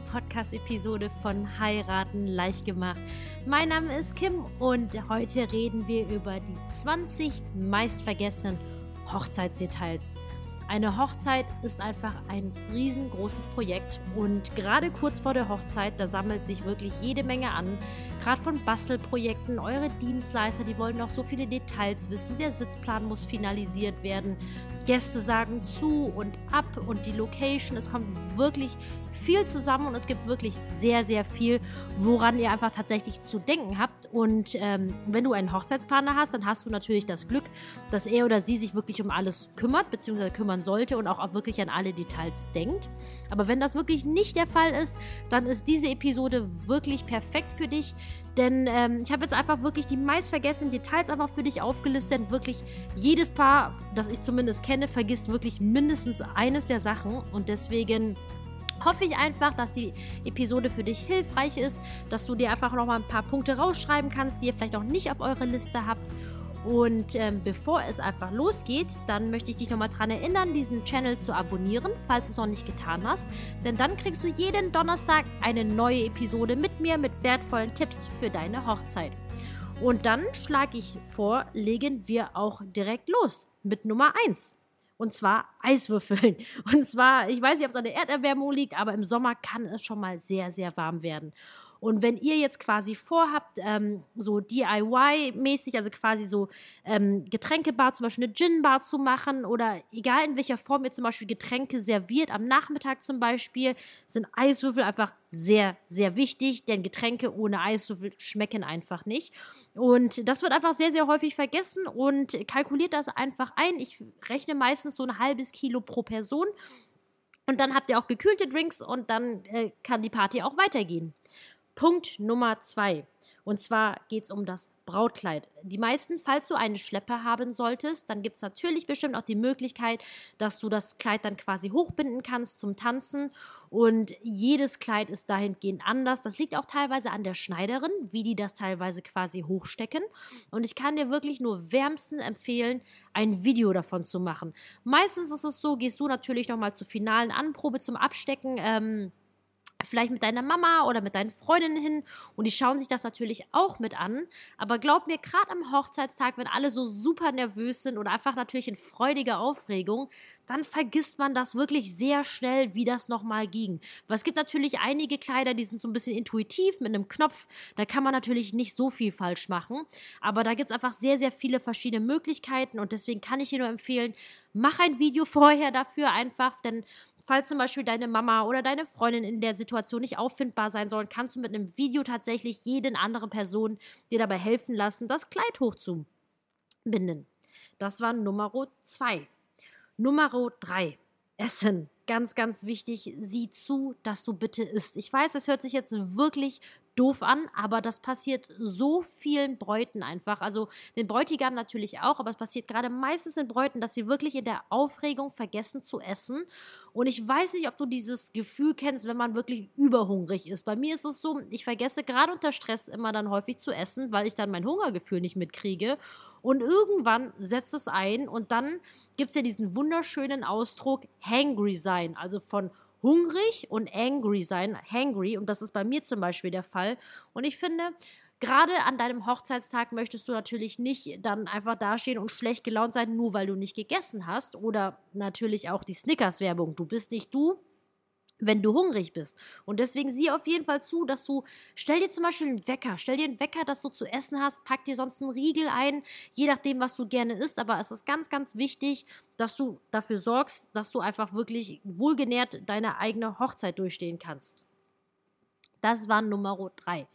Podcast-Episode von Heiraten leicht gemacht. Mein Name ist Kim und heute reden wir über die 20 meistvergessenen Hochzeitsdetails. Eine Hochzeit ist einfach ein riesengroßes Projekt und gerade kurz vor der Hochzeit, da sammelt sich wirklich jede Menge an. Gerade von Bastelprojekten, eure Dienstleister, die wollen noch so viele Details wissen. Der Sitzplan muss finalisiert werden. Gäste sagen zu und ab und die Location. Es kommt wirklich viel zusammen und es gibt wirklich sehr, sehr viel, woran ihr einfach tatsächlich zu denken habt. Und ähm, wenn du einen Hochzeitspartner hast, dann hast du natürlich das Glück, dass er oder sie sich wirklich um alles kümmert, beziehungsweise kümmern sollte und auch, wirklich an alle Details denkt. Aber wenn das wirklich nicht der Fall ist, dann ist diese Episode wirklich perfekt für dich. Denn ähm, ich habe jetzt einfach wirklich die meistvergessenen Details einfach für dich aufgelistet. Wirklich jedes Paar, das ich zumindest kenne, vergisst wirklich mindestens eines der Sachen. Und deswegen hoffe ich einfach, dass die Episode für dich hilfreich ist, dass du dir einfach noch mal ein paar Punkte rausschreiben kannst, die ihr vielleicht noch nicht auf eurer Liste habt. Und ähm, bevor es einfach losgeht, dann möchte ich dich nochmal daran erinnern, diesen Channel zu abonnieren, falls du es noch nicht getan hast. Denn dann kriegst du jeden Donnerstag eine neue Episode mit mir mit wertvollen Tipps für deine Hochzeit. Und dann schlage ich vor, legen wir auch direkt los mit Nummer 1. Und zwar Eiswürfeln. Und zwar, ich weiß nicht, ob es an der Erderwärmung liegt, aber im Sommer kann es schon mal sehr, sehr warm werden. Und wenn ihr jetzt quasi vorhabt, ähm, so DIY-mäßig, also quasi so ähm, Getränkebar, zum Beispiel eine Gin-Bar zu machen oder egal in welcher Form ihr zum Beispiel Getränke serviert, am Nachmittag zum Beispiel, sind Eiswürfel einfach sehr, sehr wichtig, denn Getränke ohne Eiswürfel schmecken einfach nicht. Und das wird einfach sehr, sehr häufig vergessen und kalkuliert das einfach ein. Ich rechne meistens so ein halbes Kilo pro Person. Und dann habt ihr auch gekühlte Drinks und dann äh, kann die Party auch weitergehen. Punkt Nummer zwei. Und zwar geht es um das Brautkleid. Die meisten, falls du eine Schleppe haben solltest, dann gibt es natürlich bestimmt auch die Möglichkeit, dass du das Kleid dann quasi hochbinden kannst zum Tanzen. Und jedes Kleid ist dahingehend anders. Das liegt auch teilweise an der Schneiderin, wie die das teilweise quasi hochstecken. Und ich kann dir wirklich nur wärmsten empfehlen, ein Video davon zu machen. Meistens ist es so, gehst du natürlich nochmal zur finalen Anprobe zum Abstecken. Ähm, vielleicht mit deiner Mama oder mit deinen Freundinnen hin und die schauen sich das natürlich auch mit an. Aber glaub mir, gerade am Hochzeitstag, wenn alle so super nervös sind oder einfach natürlich in freudiger Aufregung, dann vergisst man das wirklich sehr schnell, wie das nochmal ging. Weil es gibt natürlich einige Kleider, die sind so ein bisschen intuitiv mit einem Knopf. Da kann man natürlich nicht so viel falsch machen. Aber da gibt es einfach sehr, sehr viele verschiedene Möglichkeiten und deswegen kann ich dir nur empfehlen, mach ein Video vorher dafür einfach, denn falls zum Beispiel deine Mama oder deine Freundin in der Situation nicht auffindbar sein sollen, kannst du mit einem Video tatsächlich jeden anderen Person dir dabei helfen lassen, das Kleid hochzubinden. Das war Nummer zwei. Nummer drei. Essen. Ganz, ganz wichtig. Sieh zu, dass du bitte isst. Ich weiß, es hört sich jetzt wirklich doof an, aber das passiert so vielen Bräuten einfach. Also den Bräutigam natürlich auch, aber es passiert gerade meistens in Bräuten, dass sie wirklich in der Aufregung vergessen zu essen. Und ich weiß nicht, ob du dieses Gefühl kennst, wenn man wirklich überhungrig ist. Bei mir ist es so, ich vergesse gerade unter Stress immer dann häufig zu essen, weil ich dann mein Hungergefühl nicht mitkriege. Und irgendwann setzt es ein und dann gibt es ja diesen wunderschönen Ausdruck hangry sein, also von hungrig und angry sein, hangry, und das ist bei mir zum Beispiel der Fall. Und ich finde, gerade an deinem Hochzeitstag möchtest du natürlich nicht dann einfach dastehen und schlecht gelaunt sein, nur weil du nicht gegessen hast. Oder natürlich auch die Snickers-Werbung. Du bist nicht du, wenn du hungrig bist. Und deswegen sieh auf jeden Fall zu, dass du, stell dir zum Beispiel einen Wecker, stell dir einen Wecker, dass du zu essen hast, pack dir sonst einen Riegel ein, je nachdem, was du gerne isst. Aber es ist ganz, ganz wichtig, dass du dafür sorgst, dass du einfach wirklich wohlgenährt deine eigene Hochzeit durchstehen kannst. Das war Nummer drei.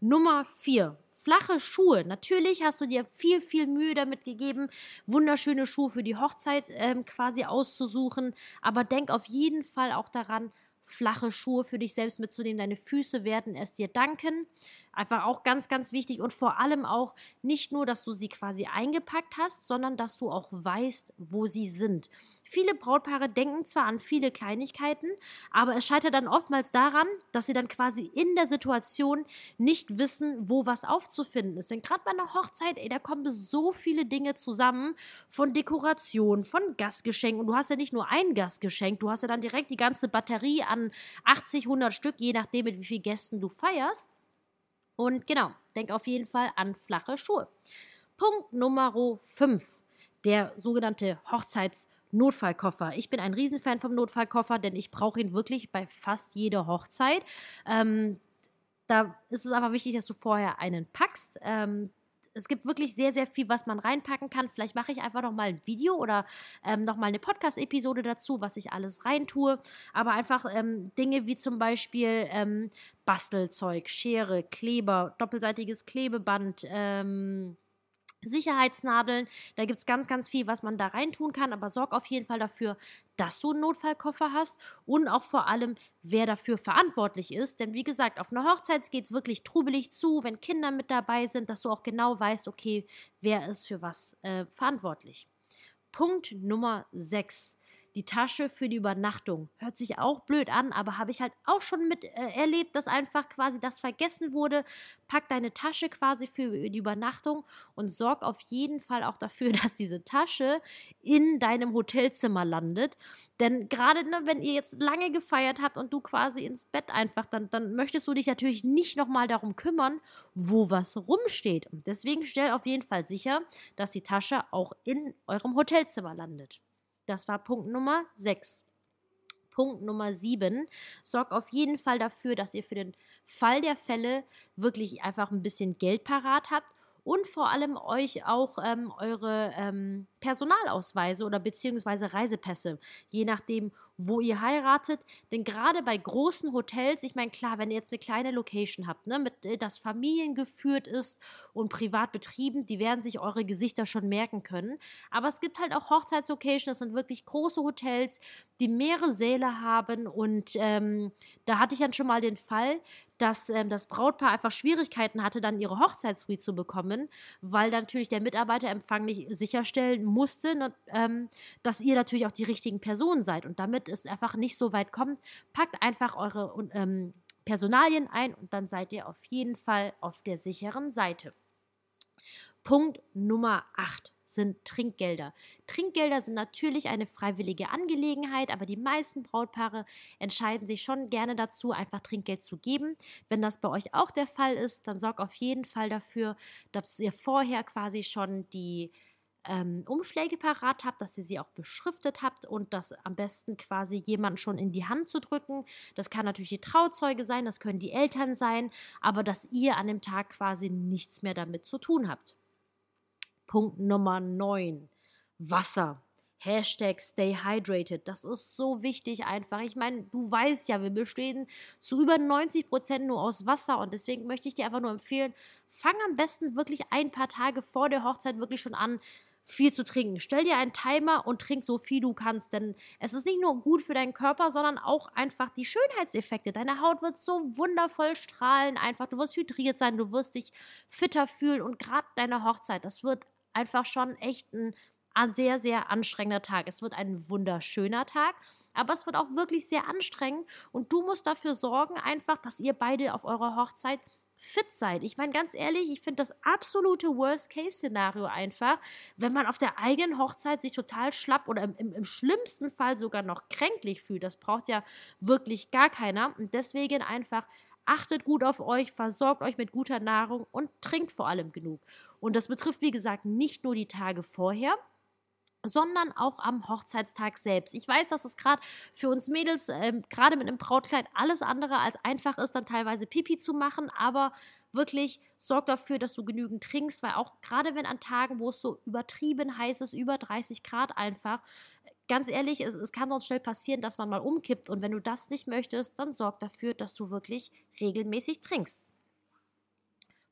Nummer vier. Flache Schuhe. Natürlich hast du dir viel, viel Mühe damit gegeben, wunderschöne Schuhe für die Hochzeit ähm, quasi auszusuchen. Aber denk auf jeden Fall auch daran, flache Schuhe für dich selbst mitzunehmen. Deine Füße werden es dir danken. Einfach auch ganz, ganz wichtig und vor allem auch nicht nur, dass du sie quasi eingepackt hast, sondern dass du auch weißt, wo sie sind. Viele Brautpaare denken zwar an viele Kleinigkeiten, aber es scheitert dann oftmals daran, dass sie dann quasi in der Situation nicht wissen, wo was aufzufinden ist. Denn gerade bei einer Hochzeit, ey, da kommen so viele Dinge zusammen von Dekoration, von Gastgeschenken. Und du hast ja nicht nur ein Gastgeschenk, du hast ja dann direkt die ganze Batterie an 80, 100 Stück, je nachdem, mit wie vielen Gästen du feierst. Und genau, denk auf jeden Fall an flache Schuhe. Punkt Nummer 5, der sogenannte Hochzeitsnotfallkoffer. Ich bin ein Riesenfan vom Notfallkoffer, denn ich brauche ihn wirklich bei fast jeder Hochzeit. Ähm, da ist es aber wichtig, dass du vorher einen packst. Ähm, es gibt wirklich sehr, sehr viel, was man reinpacken kann. Vielleicht mache ich einfach noch mal ein Video oder ähm, noch mal eine Podcast-Episode dazu, was ich alles reintue. Aber einfach ähm, Dinge wie zum Beispiel ähm, Bastelzeug, Schere, Kleber, doppelseitiges Klebeband, ähm, Sicherheitsnadeln. Da gibt es ganz, ganz viel, was man da reintun kann. Aber sorg auf jeden Fall dafür, dass du einen Notfallkoffer hast und auch vor allem, wer dafür verantwortlich ist. Denn wie gesagt, auf einer Hochzeit geht es wirklich trubelig zu, wenn Kinder mit dabei sind, dass du auch genau weißt, okay, wer ist für was äh, verantwortlich. Punkt Nummer 6 die Tasche für die Übernachtung. Hört sich auch blöd an, aber habe ich halt auch schon mit äh, erlebt, dass einfach quasi das vergessen wurde. Pack deine Tasche quasi für die Übernachtung und sorg auf jeden Fall auch dafür, dass diese Tasche in deinem Hotelzimmer landet. Denn gerade ne, wenn ihr jetzt lange gefeiert habt und du quasi ins Bett einfach, dann, dann möchtest du dich natürlich nicht nochmal darum kümmern, wo was rumsteht. Und deswegen stell auf jeden Fall sicher, dass die Tasche auch in eurem Hotelzimmer landet. Das war Punkt Nummer 6. Punkt Nummer 7. Sorgt auf jeden Fall dafür, dass ihr für den Fall der Fälle wirklich einfach ein bisschen Geld parat habt und vor allem euch auch ähm, eure ähm, Personalausweise oder beziehungsweise Reisepässe, je nachdem, wo ihr heiratet. Denn gerade bei großen Hotels, ich meine, klar, wenn ihr jetzt eine kleine Location habt, ne, mit äh, das familiengeführt ist und privat betrieben, die werden sich eure Gesichter schon merken können. Aber es gibt halt auch Hochzeitslocations, das sind wirklich große Hotels, die mehrere Säle haben. Und ähm, da hatte ich dann schon mal den Fall, dass ähm, das Brautpaar einfach Schwierigkeiten hatte, dann ihre Hochzeitssuite zu bekommen, weil natürlich der Mitarbeiterempfang nicht sicherstellen musste, ne, ähm, dass ihr natürlich auch die richtigen Personen seid. Und damit es einfach nicht so weit kommt, packt einfach eure ähm, Personalien ein und dann seid ihr auf jeden Fall auf der sicheren Seite. Punkt Nummer 8 sind Trinkgelder. Trinkgelder sind natürlich eine freiwillige Angelegenheit, aber die meisten Brautpaare entscheiden sich schon gerne dazu, einfach Trinkgeld zu geben. Wenn das bei euch auch der Fall ist, dann sorgt auf jeden Fall dafür, dass ihr vorher quasi schon die ähm, Umschläge parat habt, dass ihr sie auch beschriftet habt und das am besten quasi jemanden schon in die Hand zu drücken. Das kann natürlich die Trauzeuge sein, das können die Eltern sein, aber dass ihr an dem Tag quasi nichts mehr damit zu tun habt. Punkt Nummer 9. Wasser. Hashtag stay hydrated. Das ist so wichtig einfach. Ich meine, du weißt ja, wir bestehen zu über 90 Prozent nur aus Wasser und deswegen möchte ich dir einfach nur empfehlen, fang am besten wirklich ein paar Tage vor der Hochzeit wirklich schon an, viel zu trinken. Stell dir einen Timer und trink so viel du kannst, denn es ist nicht nur gut für deinen Körper, sondern auch einfach die Schönheitseffekte. Deine Haut wird so wundervoll strahlen, einfach. Du wirst hydriert sein, du wirst dich fitter fühlen und gerade deine Hochzeit, das wird einfach schon echt ein sehr, sehr anstrengender Tag. Es wird ein wunderschöner Tag, aber es wird auch wirklich sehr anstrengend und du musst dafür sorgen, einfach, dass ihr beide auf eurer Hochzeit fit seid. Ich meine, ganz ehrlich, ich finde das absolute Worst-Case-Szenario einfach, wenn man auf der eigenen Hochzeit sich total schlapp oder im, im, im, schlimmsten Fall sogar noch kränklich fühlt. Das braucht ja wirklich gar keiner. Und deswegen einfach achtet gut auf euch, versorgt euch mit guter Nahrung und trinkt vor allem genug. Und das betrifft, wie gesagt, nicht nur die Tage vorher, sondern auch am Hochzeitstag selbst. Ich weiß, dass es gerade für uns Mädels, äh, gerade mit einem Brautkleid, alles andere als einfach ist, dann teilweise Pipi zu machen, aber wirklich sorg dafür, dass du genügend trinkst, weil auch gerade wenn an Tagen, wo es so übertrieben heiß ist, über 30 Grad einfach, ganz ehrlich, es, es kann sonst schnell passieren, dass man mal umkippt und wenn du das nicht möchtest, dann sorg dafür, dass du wirklich regelmäßig trinkst.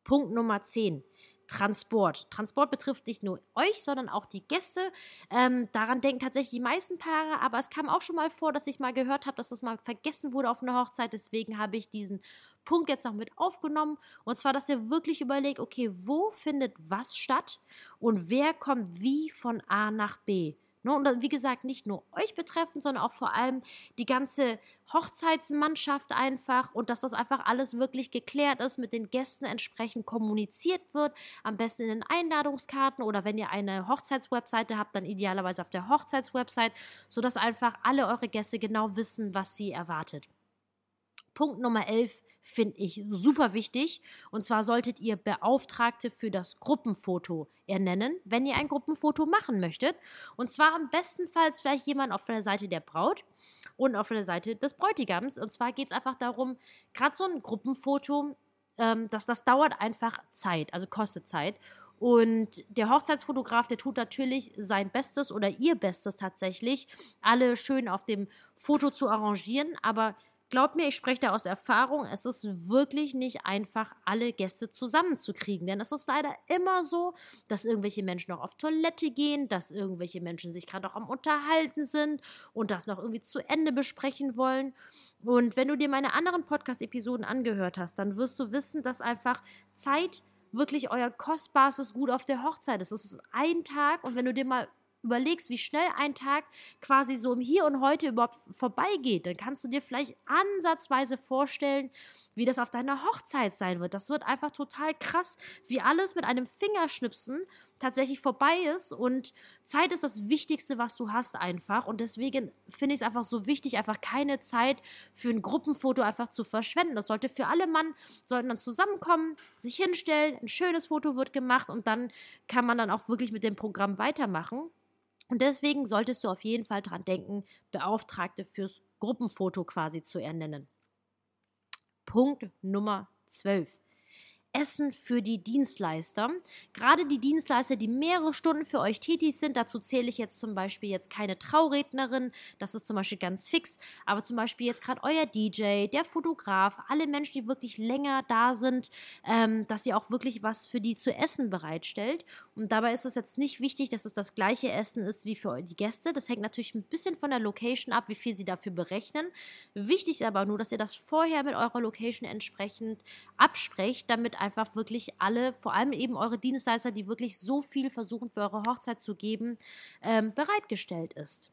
Punkt Nummer 10. Transport. Transport betrifft nicht nur euch, sondern auch die Gäste. Ähm, daran denken tatsächlich die meisten Paare, aber es kam auch schon mal vor, dass ich mal gehört habe, dass das mal vergessen wurde auf einer Hochzeit. Deswegen habe ich diesen Punkt jetzt noch mit aufgenommen. Und zwar, dass ihr wirklich überlegt, okay, wo findet was statt und wer kommt wie von A nach B. Ne? Und wie gesagt, nicht nur euch betreffend, sondern auch vor allem die ganze Hochzeitsmannschaft einfach und dass das einfach alles wirklich geklärt ist, mit den Gästen entsprechend kommuniziert wird. Am besten in den Einladungskarten oder wenn ihr eine Hochzeitswebseite habt, dann idealerweise auf der Hochzeitswebsite, sodass einfach alle eure Gäste genau wissen, was sie erwartet. Punkt Nummer 11 finde ich super wichtig. Und zwar solltet ihr Beauftragte für das Gruppenfoto ernennen, wenn ihr ein Gruppenfoto machen möchtet. Und zwar am bestenfalls vielleicht jemand auf der Seite der Braut und auf der Seite des Bräutigams. Und zwar geht es einfach darum, gerade so ein Gruppenfoto, ähm, dass das dauert einfach Zeit, also kostet Zeit. Und der Hochzeitsfotograf, der tut natürlich sein Bestes oder ihr Bestes tatsächlich, alle schön auf dem Foto zu arrangieren. Aber Glaubt mir, ich spreche da aus Erfahrung, es ist wirklich nicht einfach, alle Gäste zusammenzukriegen. Denn es ist leider immer so, dass irgendwelche Menschen noch auf Toilette gehen, dass irgendwelche Menschen sich gerade auch am Unterhalten sind und das noch irgendwie zu Ende besprechen wollen. Und wenn du dir meine anderen Podcast-Episoden angehört hast, dann wirst du wissen, dass einfach Zeit wirklich euer kostbarstes Gut auf der Hochzeit ist. Es ist ein Tag und wenn du dir mal überlegst, wie schnell ein Tag quasi so im Hier und Heute überhaupt vorbeigeht, dann kannst du dir vielleicht ansatzweise vorstellen, wie das auf deiner Hochzeit sein wird. Das wird einfach total krass, wie alles mit einem Fingerschnipsen tatsächlich vorbei ist und Zeit ist das Wichtigste, was du hast einfach und deswegen finde ich es einfach so wichtig, einfach keine Zeit für ein Gruppenfoto einfach zu verschwenden. Das sollte für alle Mann, sollten dann zusammenkommen, sich hinstellen, ein schönes Foto wird gemacht und dann kann man dann auch wirklich mit dem Programm weitermachen. Und deswegen solltest du auf jeden Fall daran denken, Beauftragte fürs Gruppenfoto quasi zu ernennen. Punkt Nummer 12. Essen für die Dienstleister. Gerade die Dienstleister, die mehrere Stunden für euch tätig sind, dazu zähle ich jetzt zum Beispiel jetzt keine Traurednerin, das ist zum Beispiel ganz fix, aber zum Beispiel jetzt gerade euer DJ, der Fotograf, alle Menschen, die wirklich länger da sind, ähm, dass ihr auch wirklich was für die zu essen bereitstellt. Und dabei ist es jetzt nicht wichtig, dass es das gleiche Essen ist wie für die Gäste. Das hängt natürlich ein bisschen von der Location ab, wie viel sie dafür berechnen. Wichtig ist aber nur, dass ihr das vorher mit eurer Location entsprechend absprecht, damit einfach wirklich alle, vor allem eben eure Dienstleister, die wirklich so viel versuchen für eure Hochzeit zu geben, ähm, bereitgestellt ist.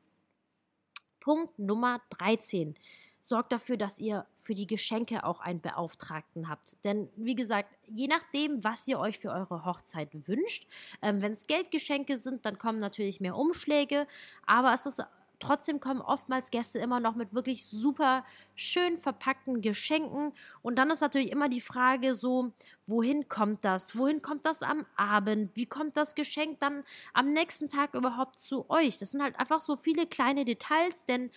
Punkt Nummer 13 sorgt dafür, dass ihr für die Geschenke auch einen Beauftragten habt. Denn wie gesagt, je nachdem, was ihr euch für eure Hochzeit wünscht, ähm, wenn es Geldgeschenke sind, dann kommen natürlich mehr Umschläge, aber es ist Trotzdem kommen oftmals Gäste immer noch mit wirklich super schön verpackten Geschenken. Und dann ist natürlich immer die Frage so, wohin kommt das? Wohin kommt das am Abend? Wie kommt das Geschenk dann am nächsten Tag überhaupt zu euch? Das sind halt einfach so viele kleine Details, denn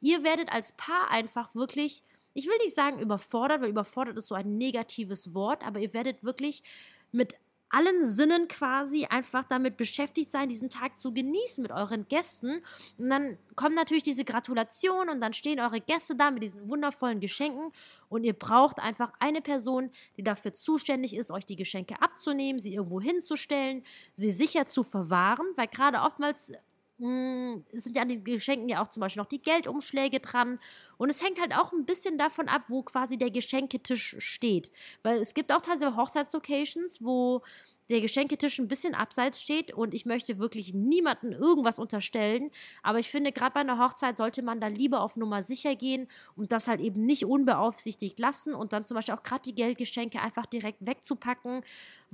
ihr werdet als Paar einfach wirklich, ich will nicht sagen überfordert, weil überfordert ist so ein negatives Wort, aber ihr werdet wirklich mit allen Sinnen quasi einfach damit beschäftigt sein, diesen Tag zu genießen mit euren Gästen. Und dann kommen natürlich diese Gratulationen und dann stehen eure Gäste da mit diesen wundervollen Geschenken und ihr braucht einfach eine Person, die dafür zuständig ist, euch die Geschenke abzunehmen, sie irgendwo hinzustellen, sie sicher zu verwahren, weil gerade oftmals hm, sind ja an den Geschenken ja auch zum Beispiel noch die Geldumschläge dran. Und es hängt halt auch ein bisschen davon ab, wo quasi der Geschenketisch steht. Weil es gibt auch teilweise Hochzeitslocations, wo der Geschenketisch ein bisschen abseits steht und ich möchte wirklich niemandem irgendwas unterstellen. Aber ich finde, gerade bei einer Hochzeit sollte man da lieber auf Nummer sicher gehen und das halt eben nicht unbeaufsichtigt lassen und dann zum Beispiel auch gerade die Geldgeschenke einfach direkt wegzupacken.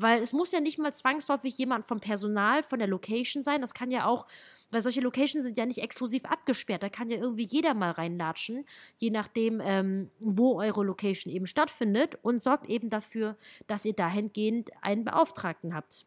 Weil es muss ja nicht mal zwangsläufig jemand vom Personal, von der Location sein. Das kann ja auch, weil solche Locations sind ja nicht exklusiv abgesperrt. Da kann ja irgendwie jeder mal reinlatschen, je nachdem, ähm, wo eure Location eben stattfindet und sorgt eben dafür, dass ihr dahingehend einen Beauftragten habt.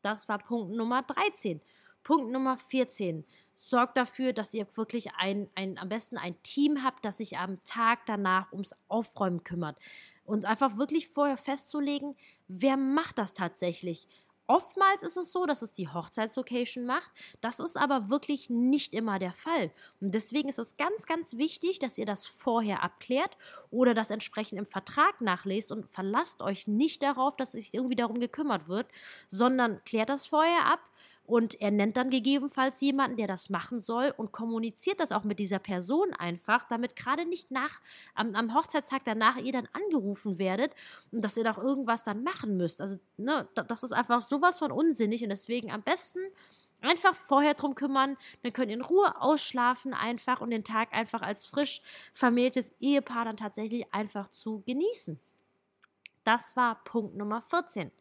Das war Punkt Nummer 13. Punkt Nummer 14. Sorgt dafür, dass ihr wirklich ein, ein, am besten ein Team habt, das sich am Tag danach ums Aufräumen kümmert. Und einfach wirklich vorher festzulegen, wer macht das tatsächlich? Oftmals ist es so, dass es die Hochzeitslocation macht. Das ist aber wirklich nicht immer der Fall. Und deswegen ist es ganz, ganz wichtig, dass ihr das vorher abklärt oder das entsprechend im Vertrag nachlest und verlasst euch nicht darauf, dass sich irgendwie darum gekümmert wird, sondern klärt das vorher ab und er nennt dann gegebenenfalls jemanden, der das machen soll und kommuniziert das auch mit dieser Person einfach, damit gerade nicht nach am, am Hochzeitstag danach ihr dann angerufen werdet und dass ihr doch irgendwas dann machen müsst. Also, ne, das ist einfach sowas von unsinnig und deswegen am besten Einfach vorher drum kümmern, dann könnt ihr in Ruhe ausschlafen einfach und den Tag einfach als frisch vermähltes Ehepaar dann tatsächlich einfach zu genießen. Das war Punkt Nummer 14.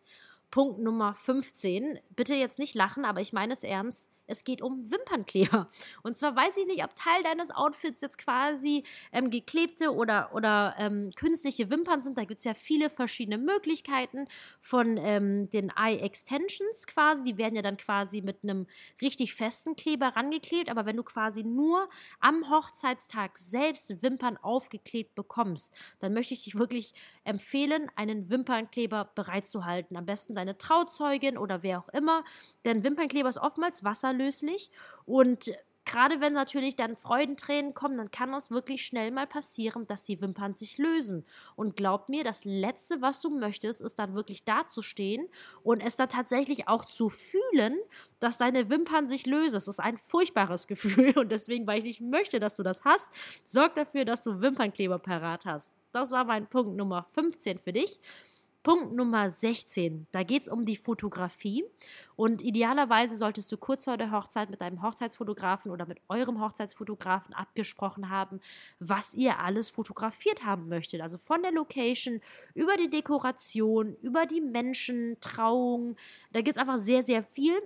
Punkt Nummer 15. Bitte jetzt nicht lachen, aber ich meine es ernst. Es geht um Wimpernkleber. Und zwar weiß ich nicht, ob Teil deines Outfits jetzt quasi ähm, geklebte oder, oder ähm, künstliche Wimpern sind. Da gibt es ja viele verschiedene Möglichkeiten von ähm, den Eye Extensions quasi. Die werden ja dann quasi mit einem richtig festen Kleber rangeklebt. Aber wenn du quasi nur am Hochzeitstag selbst Wimpern aufgeklebt bekommst, dann möchte ich dich wirklich empfehlen, einen Wimpernkleber bereitzuhalten. Am besten deine Trauzeugin oder wer auch immer. Denn Wimpernkleber ist oftmals wasserlöslich unlöslich. Und gerade wenn natürlich dann Freudentränen kommen, dann kann das wirklich schnell mal passieren, dass die Wimpern sich lösen. Und glaub mir, das Letzte, was du möchtest, ist dann wirklich dazustehen und es dann tatsächlich auch zu fühlen, dass deine Wimpern sich lösen. Das ist ein furchtbares Gefühl und deswegen, weil ich nicht möchte, dass du das hast, sorg dafür, dass du Wimpernkleber parat hast. Das war mein Punkt Nummer 15 für dich. Punkt Nummer 16, da geht es um die Fotografie. Und idealerweise solltest du kurz vor der Hochzeit mit deinem Hochzeitsfotografen oder mit eurem Hochzeitsfotografen abgesprochen haben, was ihr alles fotografiert haben möchtet. Also von der Location über die Dekoration, über die Menschen, Trauung. Da gibt es einfach sehr, sehr viel.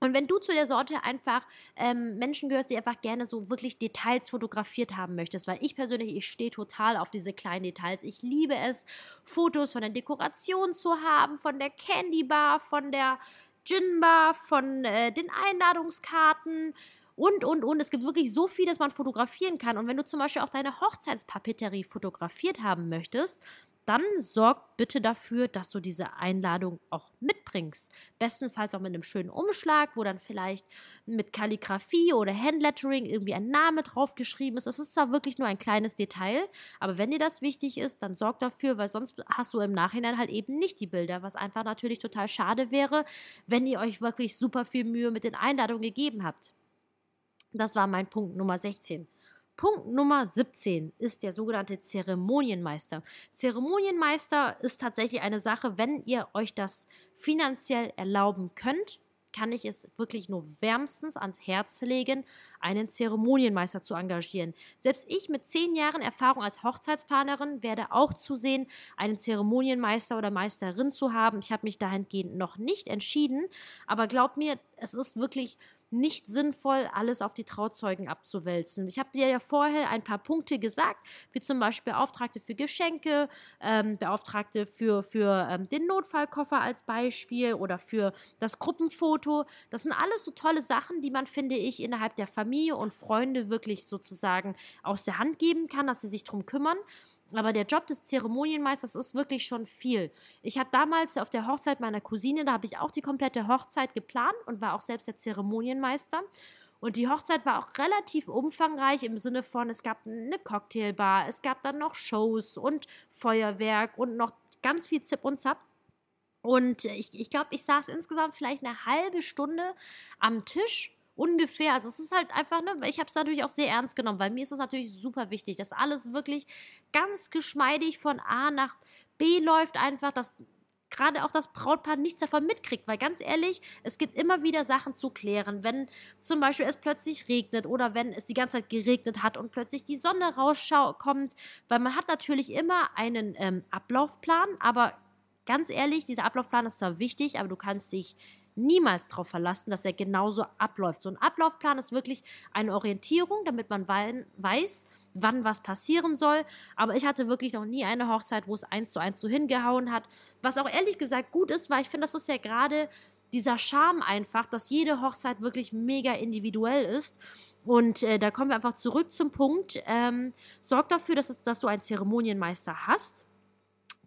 Und wenn du zu der Sorte einfach ähm, Menschen gehörst, die einfach gerne so wirklich Details fotografiert haben möchtest, weil ich persönlich, ich stehe total auf diese kleinen Details. Ich liebe es, Fotos von der Dekoration zu haben, von der Candy Bar, von der Gin Bar, von äh, den Einladungskarten und, und, und. Es gibt wirklich so viel, dass man fotografieren kann. Und wenn du zum Beispiel auch deine Hochzeitspapeterie fotografiert haben möchtest, dann sorg bitte dafür, dass du diese Einladung auch mitbringst. Bestenfalls auch mit einem schönen Umschlag, wo dann vielleicht mit Kalligrafie oder Handlettering irgendwie ein Name draufgeschrieben ist. Es ist zwar wirklich nur ein kleines Detail, aber wenn dir das wichtig ist, dann sorg dafür, weil sonst hast du im Nachhinein halt eben nicht die Bilder, was einfach natürlich total schade wäre, wenn ihr euch wirklich super viel Mühe mit den Einladungen gegeben habt. Das war mein Punkt Nummer 16. Punkt Nummer 17 ist der sogenannte Zeremonienmeister. Zeremonienmeister ist tatsächlich eine Sache, wenn ihr euch das finanziell erlauben könnt, kann ich es wirklich nur wärmstens ans Herz legen, einen Zeremonienmeister zu engagieren. Selbst ich mit zehn Jahren Erfahrung als Hochzeitsplanerin werde auch zusehen, einen Zeremonienmeister oder Meisterin zu haben. Ich habe mich dahingehend noch nicht entschieden, aber glaubt mir, es ist wirklich nicht sinnvoll, alles auf die Trauzeugen abzuwälzen. Ich habe dir ja vorher ein paar Punkte gesagt, wie zum Beispiel Beauftragte für Geschenke, ähm, Beauftragte für, für ähm, den Notfallkoffer als Beispiel oder für das Gruppenfoto. Das sind alles so tolle Sachen, die man, finde ich, innerhalb der Familie und Freunde wirklich sozusagen aus der Hand geben kann, dass sie sich darum kümmern. Aber der Job des Zeremonienmeisters ist wirklich schon viel. Ich habe damals auf der Hochzeit meiner Cousine, da habe ich auch die komplette Hochzeit geplant und war auch selbst der Zeremonienmeister. Und die Hochzeit war auch relativ umfangreich im Sinne von, es gab eine Cocktailbar, es gab dann noch Shows und Feuerwerk und noch ganz viel Zip und Zap. Und ich, ich glaube, ich saß insgesamt vielleicht eine halbe Stunde am Tisch ungefähr. Also es ist halt einfach, ne, ich habe es natürlich auch sehr ernst genommen, weil mir ist es natürlich super wichtig, dass alles wirklich ganz geschmeidig von A nach B läuft, einfach, dass gerade auch das Brautpaar nichts davon mitkriegt, weil ganz ehrlich, es gibt immer wieder Sachen zu klären, wenn zum Beispiel es plötzlich regnet oder wenn es die ganze Zeit geregnet hat und plötzlich die Sonne rauskommt, weil man hat natürlich immer einen ähm, Ablaufplan, aber ganz ehrlich, dieser Ablaufplan ist zwar wichtig, aber du kannst dich niemals darauf verlassen, dass er genauso abläuft. So ein Ablaufplan ist wirklich eine Orientierung, damit man weiß, wann was passieren soll. Aber ich hatte wirklich noch nie eine Hochzeit, wo es eins zu eins so hingehauen hat. Was auch ehrlich gesagt gut ist, weil ich finde, das ist ja gerade dieser Charme einfach, dass jede Hochzeit wirklich mega individuell ist. Und äh, da kommen wir einfach zurück zum Punkt. Ähm, sorg dafür, dass, es, dass du einen Zeremonienmeister hast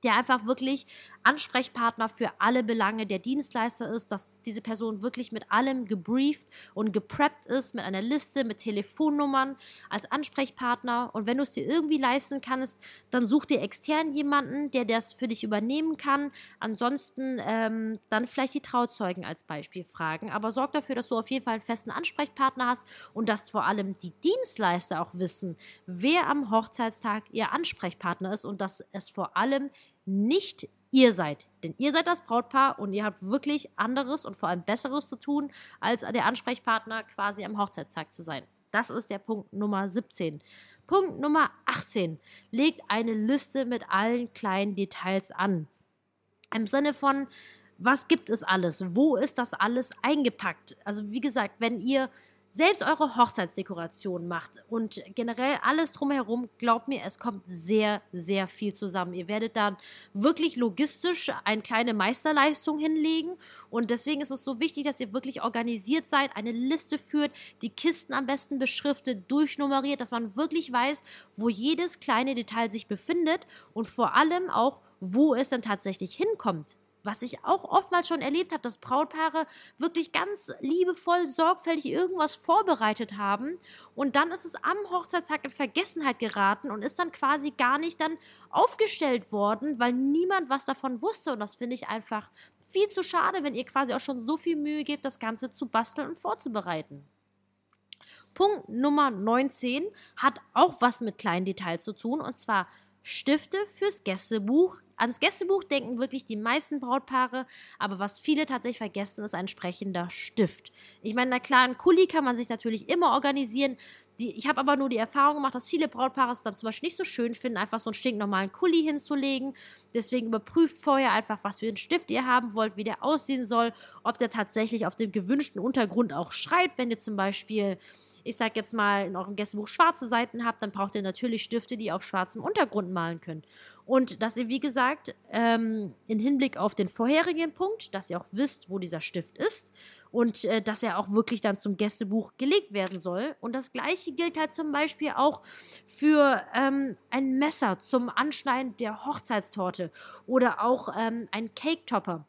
der einfach wirklich Ansprechpartner für alle Belange der Dienstleister ist, dass diese Person wirklich mit allem gebrieft und gepreppt ist, mit einer Liste, mit Telefonnummern als Ansprechpartner. Und wenn du es dir irgendwie leisten kannst, dann such dir extern jemanden, der das für dich übernehmen kann. Ansonsten ähm, dann vielleicht die Trauzeugen als Beispiel fragen. Aber sorg dafür, dass du auf jeden Fall einen festen Ansprechpartner hast und dass vor allem die Dienstleister auch wissen, wer am Hochzeitstag ihr Ansprechpartner ist und dass es vor allem nicht ihr seid. Denn ihr seid das Brautpaar und ihr habt wirklich anderes und vor allem Besseres zu tun, als der Ansprechpartner quasi am Hochzeitstag zu sein. Das ist der Punkt Nummer 17. Punkt Nummer 18. Legt eine Liste mit allen kleinen Details an. Im Sinne von, was gibt es alles? Wo ist das alles eingepackt? Also wie gesagt, wenn ihr selbst eure Hochzeitsdekoration macht und generell alles drumherum, glaubt mir, es kommt sehr, sehr viel zusammen. Ihr werdet dann wirklich logistisch eine kleine Meisterleistung hinlegen und deswegen ist es so wichtig, dass ihr wirklich organisiert seid, eine Liste führt, die Kisten am besten beschriftet, durchnummeriert, dass man wirklich weiß, wo jedes kleine Detail sich befindet und vor allem auch, wo es dann tatsächlich hinkommt was ich auch oftmals schon erlebt habe, dass Brautpaare wirklich ganz liebevoll, sorgfältig irgendwas vorbereitet haben und dann ist es am Hochzeitstag in Vergessenheit geraten und ist dann quasi gar nicht dann aufgestellt worden, weil niemand was davon wusste und das finde ich einfach viel zu schade, wenn ihr quasi auch schon so viel Mühe gebt, das Ganze zu basteln und vorzubereiten. Punkt Nummer 19 hat auch was mit kleinen Details zu tun und zwar Stifte fürs Gästebuch ans Gästebuch denken wirklich die meisten Brautpaare, aber was viele tatsächlich vergessen, ist ein entsprechender Stift. Ich meine, na klar, ein Kuli kann man sich natürlich immer organisieren. Die, ich habe aber nur die Erfahrung gemacht, dass viele Brautpaare es dann zum Beispiel nicht so schön finden, einfach so einen stinknormalen Kuli hinzulegen. Deswegen überprüft vorher einfach, was für einen Stift ihr haben wollt, wie der aussehen soll, ob der tatsächlich auf dem gewünschten Untergrund auch schreibt. Wenn ihr zum Beispiel ich sag jetzt mal, in eurem Gästebuch schwarze Seiten habt, dann braucht ihr natürlich Stifte, die auf schwarzem Untergrund malen können. Und dass ihr, wie gesagt, ähm, in Hinblick auf den vorherigen Punkt, dass ihr auch wisst, wo dieser Stift ist und äh, dass er auch wirklich dann zum Gästebuch gelegt werden soll. Und das gleiche gilt halt zum Beispiel auch für ähm, ein Messer zum Anschneiden der Hochzeitstorte oder auch ähm, ein Cake-Topper.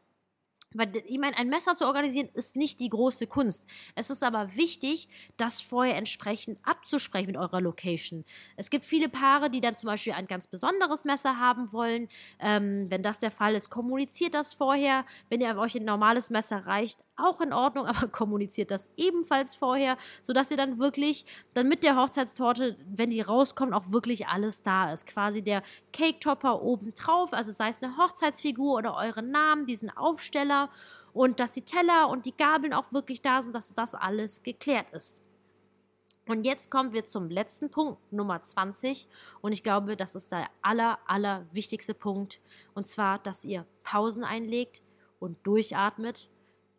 Weil, ich meine, ein Messer zu organisieren ist nicht die große Kunst. Es ist aber wichtig, das vorher entsprechend abzusprechen mit eurer Location. Es gibt viele Paare, die dann zum Beispiel ein ganz besonderes Messer haben wollen. Ähm, wenn das der Fall ist, kommuniziert das vorher. Wenn ihr euch ein normales Messer reicht, auch in Ordnung, aber kommuniziert das ebenfalls vorher, sodass ihr dann wirklich dann mit der Hochzeitstorte, wenn die rauskommt, auch wirklich alles da ist. Quasi der Cake-Topper oben drauf, also sei es eine Hochzeitsfigur oder eure Namen, diesen Aufsteller und dass die Teller und die Gabeln auch wirklich da sind, dass das alles geklärt ist. Und jetzt kommen wir zum letzten Punkt, Nummer 20. Und ich glaube, das ist der aller, aller wichtigste Punkt. Und zwar, dass ihr Pausen einlegt und durchatmet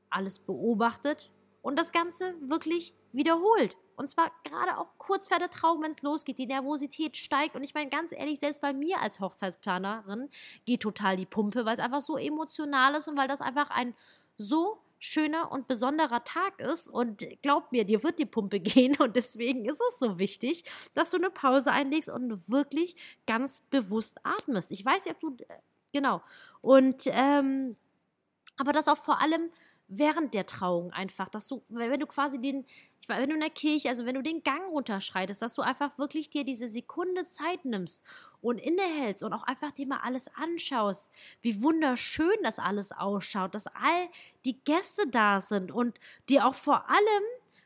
alles beobachtet und das Ganze wirklich wiederholt. Und zwar gerade auch kurz vor der Trauung, wenn es losgeht, die Nervosität steigt. Und ich meine, ganz ehrlich, selbst bei mir als Hochzeitsplanerin geht total die Pumpe, weil es einfach so emotional ist und weil das einfach ein so schöner und besonderer Tag ist. Und glaub mir, dir wird die Pumpe gehen. Und deswegen ist es so wichtig, dass du eine Pause einlegst und wirklich ganz bewusst atmest. Ich weiß ja, ob du. Äh, genau. Und, ähm, aber das auch vor allem während der Trauung einfach, dass du, wenn du quasi den, ich war, wenn du in der Kirche, also wenn du den Gang runterschreitest, dass du einfach wirklich dir diese Sekunde Zeit nimmst und innehältst und auch einfach dir mal alles anschaust, wie wunderschön das alles ausschaut, dass all die Gäste da sind und dir auch vor allem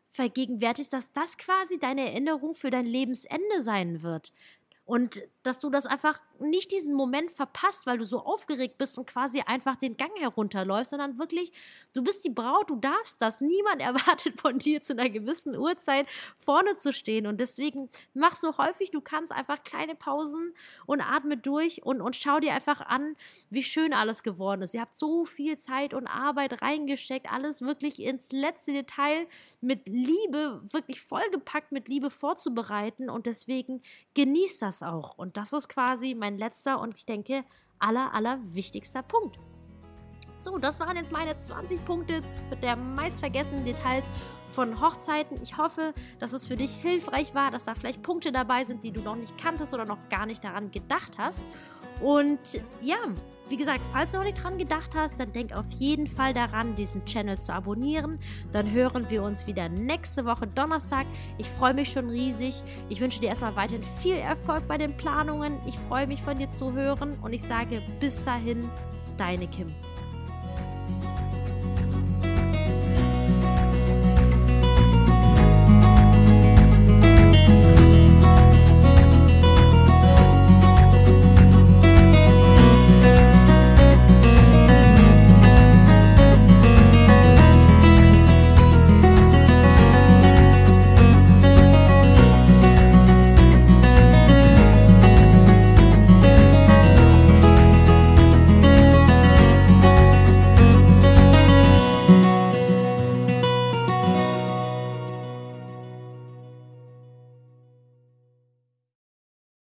vergegenwärtigst, dass das quasi deine Erinnerung für dein Lebensende sein wird. Und dass du das einfach nicht diesen Moment verpasst, weil du so aufgeregt bist und quasi einfach den Gang herunterläufst, sondern wirklich, du bist die Braut, du darfst das. Niemand erwartet von dir zu einer gewissen Uhrzeit vorne zu stehen. Und deswegen mach so häufig, du kannst einfach kleine Pausen und atme durch und, und schau dir einfach an, wie schön alles geworden ist. Ihr habt so viel Zeit und Arbeit reingesteckt, alles wirklich ins letzte Detail mit Liebe, wirklich vollgepackt mit Liebe vorzubereiten. Und deswegen genießt das auch. Und das ist quasi mein letzter und ich denke aller, aller wichtigster Punkt. So, das waren jetzt meine 20 Punkte der meistvergessenen Details von Hochzeiten. Ich hoffe, dass es für dich hilfreich war, dass da vielleicht Punkte dabei sind, die du noch nicht kanntest oder noch gar nicht daran gedacht hast. Und ja, wie gesagt, falls du noch nicht dran gedacht hast, dann denk auf jeden Fall daran, diesen Channel zu abonnieren. Dann hören wir uns wieder nächste Woche Donnerstag. Ich freue mich schon riesig. Ich wünsche dir erstmal weiterhin viel Erfolg bei den Planungen. Ich freue mich von dir zu hören und ich sage bis dahin, deine Kim.